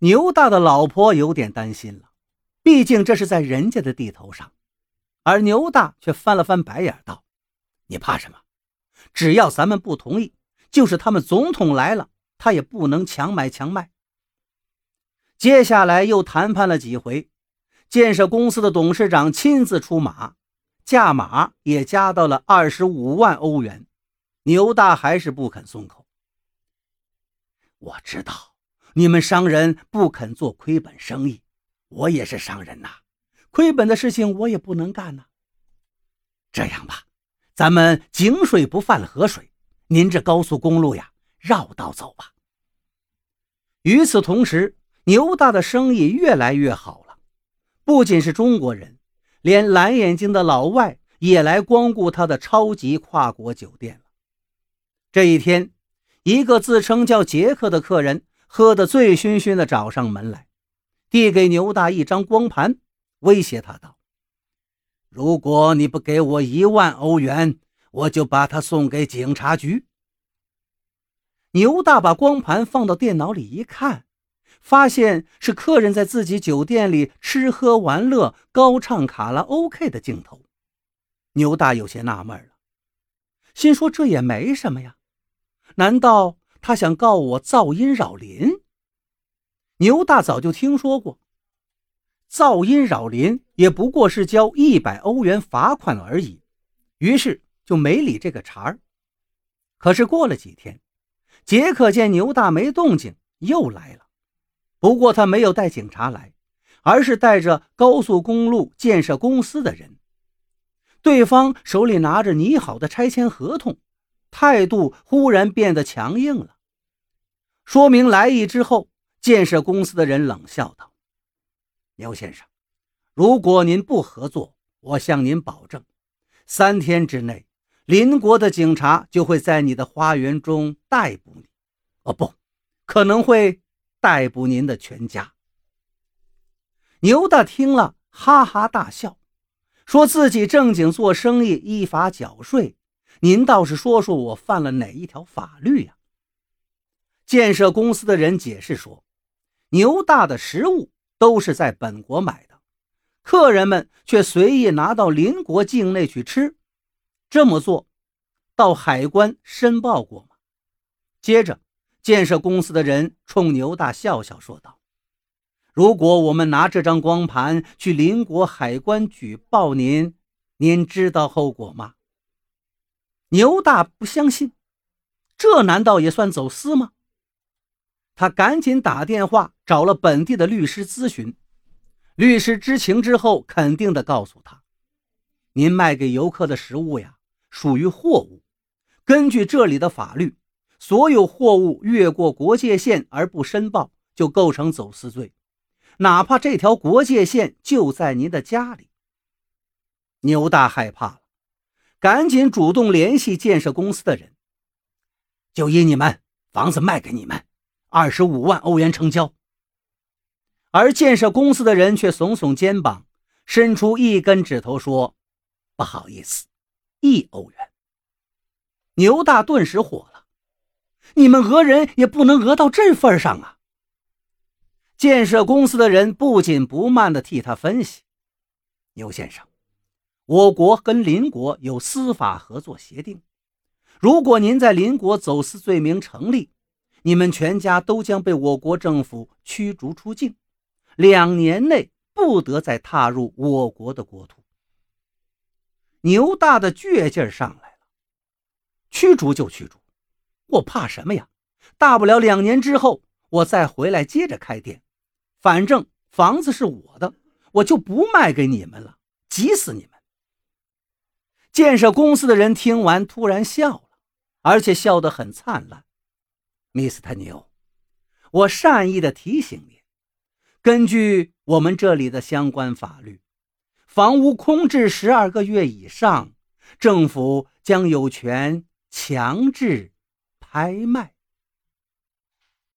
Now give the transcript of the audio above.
牛大的老婆有点担心了，毕竟这是在人家的地头上，而牛大却翻了翻白眼道：“你怕什么？只要咱们不同意，就是他们总统来了，他也不能强买强卖。”接下来又谈判了几回，建设公司的董事长亲自出马，价码也加到了二十五万欧元。牛大还是不肯松口。我知道你们商人不肯做亏本生意，我也是商人呐，亏本的事情我也不能干呐。这样吧，咱们井水不犯河水，您这高速公路呀，绕道走吧。与此同时，牛大的生意越来越好了，不仅是中国人，连蓝眼睛的老外也来光顾他的超级跨国酒店了。这一天。一个自称叫杰克的客人喝得醉醺醺的找上门来，递给牛大一张光盘，威胁他道：“如果你不给我一万欧元，我就把他送给警察局。”牛大把光盘放到电脑里一看，发现是客人在自己酒店里吃喝玩乐、高唱卡拉 OK 的镜头。牛大有些纳闷了，心说：“这也没什么呀。”难道他想告我噪音扰邻？牛大早就听说过，噪音扰邻也不过是交一百欧元罚款而已，于是就没理这个茬儿。可是过了几天，杰克见牛大没动静，又来了。不过他没有带警察来，而是带着高速公路建设公司的人。对方手里拿着拟好的拆迁合同。态度忽然变得强硬了。说明来意之后，建设公司的人冷笑道：“牛先生，如果您不合作，我向您保证，三天之内，邻国的警察就会在你的花园中逮捕你。哦，不可能会逮捕您的全家。”牛大听了，哈哈大笑，说自己正经做生意，依法缴税。您倒是说说我犯了哪一条法律呀？建设公司的人解释说，牛大的食物都是在本国买的，客人们却随意拿到邻国境内去吃，这么做，到海关申报过吗？接着，建设公司的人冲牛大笑笑说道：“如果我们拿这张光盘去邻国海关举报您，您知道后果吗？”牛大不相信，这难道也算走私吗？他赶紧打电话找了本地的律师咨询。律师知情之后，肯定的告诉他：“您卖给游客的食物呀，属于货物。根据这里的法律，所有货物越过国界线而不申报，就构成走私罪，哪怕这条国界线就在您的家里。”牛大害怕了。赶紧主动联系建设公司的人，就依你们房子卖给你们，二十五万欧元成交。而建设公司的人却耸耸肩膀，伸出一根指头说：“不好意思，一欧元。”牛大顿时火了：“你们讹人也不能讹到这份上啊！”建设公司的人不紧不慢地替他分析：“牛先生。”我国跟邻国有司法合作协定，如果您在邻国走私罪名成立，你们全家都将被我国政府驱逐出境，两年内不得再踏入我国的国土。牛大的倔劲上来了，驱逐就驱逐，我怕什么呀？大不了两年之后我再回来接着开店，反正房子是我的，我就不卖给你们了，急死你们！建设公司的人听完，突然笑了，而且笑得很灿烂。米斯特牛，我善意的提醒您，根据我们这里的相关法律，房屋空置十二个月以上，政府将有权强制拍卖。